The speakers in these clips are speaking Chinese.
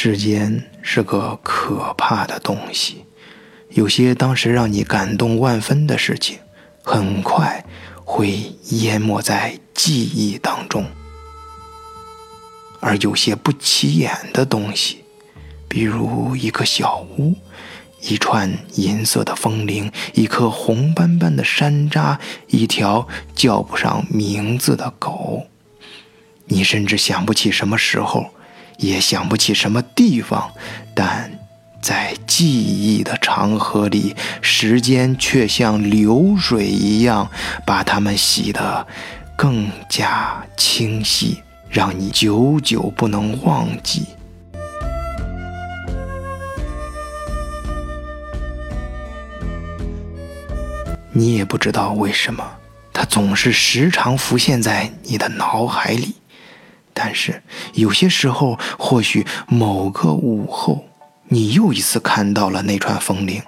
时间是个可怕的东西，有些当时让你感动万分的事情，很快会淹没在记忆当中；而有些不起眼的东西，比如一个小屋。一串银色的风铃，一颗红斑斑的山楂，一条叫不上名字的狗。你甚至想不起什么时候，也想不起什么地方，但在记忆的长河里，时间却像流水一样，把它们洗得更加清晰，让你久久不能忘记。你也不知道为什么，它总是时常浮现在你的脑海里。但是有些时候，或许某个午后，你又一次看到了那串风铃，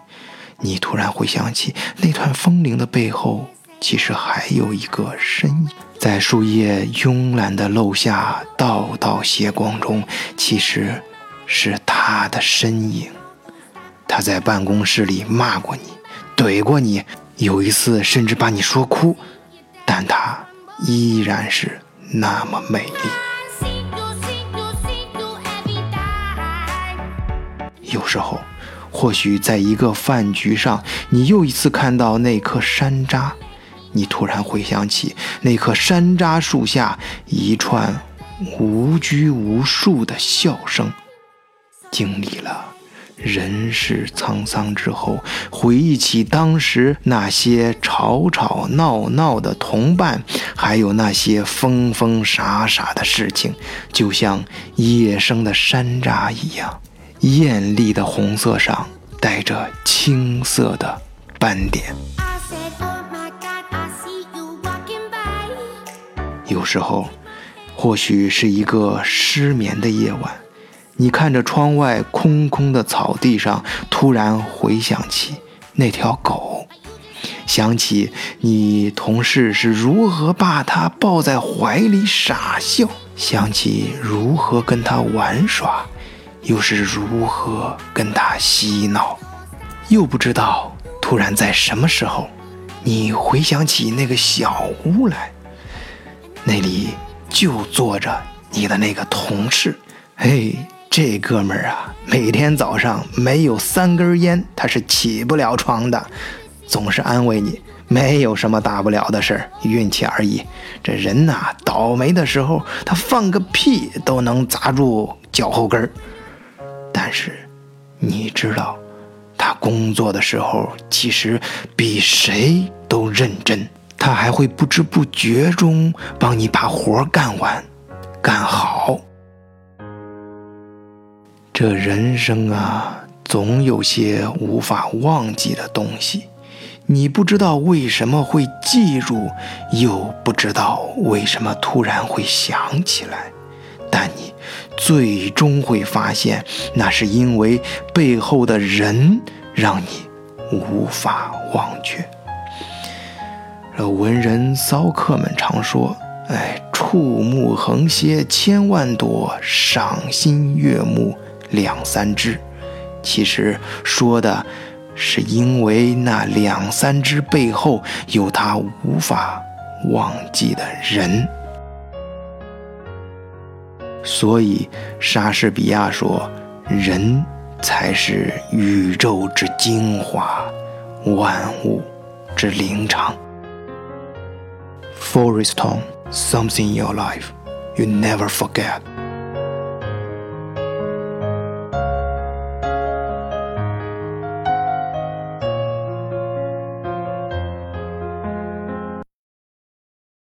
你突然会想起那串风铃的背后，其实还有一个身影，在树叶慵懒的漏下道道斜光中，其实是他的身影。他在办公室里骂过你，怼过你。有一次，甚至把你说哭，但她依然是那么美丽。有时候，或许在一个饭局上，你又一次看到那颗山楂，你突然回想起那棵山楂树下一串无拘无束的笑声，经历了。人世沧桑之后，回忆起当时那些吵吵闹闹的同伴，还有那些疯疯傻傻的事情，就像野生的山楂一样，艳丽的红色上带着青色的斑点。有时候，或许是一个失眠的夜晚。你看着窗外空空的草地上，突然回想起那条狗，想起你同事是如何把它抱在怀里傻笑，想起如何跟它玩耍，又是如何跟他嬉闹，又不知道突然在什么时候，你回想起那个小屋来，那里就坐着你的那个同事，嘿。这哥们儿啊，每天早上没有三根烟，他是起不了床的。总是安慰你，没有什么大不了的事儿，运气而已。这人呐，倒霉的时候，他放个屁都能砸住脚后跟儿。但是，你知道，他工作的时候其实比谁都认真，他还会不知不觉中帮你把活干完、干好。这人生啊，总有些无法忘记的东西，你不知道为什么会记住，又不知道为什么突然会想起来，但你最终会发现，那是因为背后的人让你无法忘却。这文人骚客们常说：“哎，触目横歇千万朵，赏心悦目。”两三只，其实说的是因为那两三只背后有他无法忘记的人，所以莎士比亚说：“人才是宇宙之精华，万物之灵长。” Forest Tone, something in your life you never forget.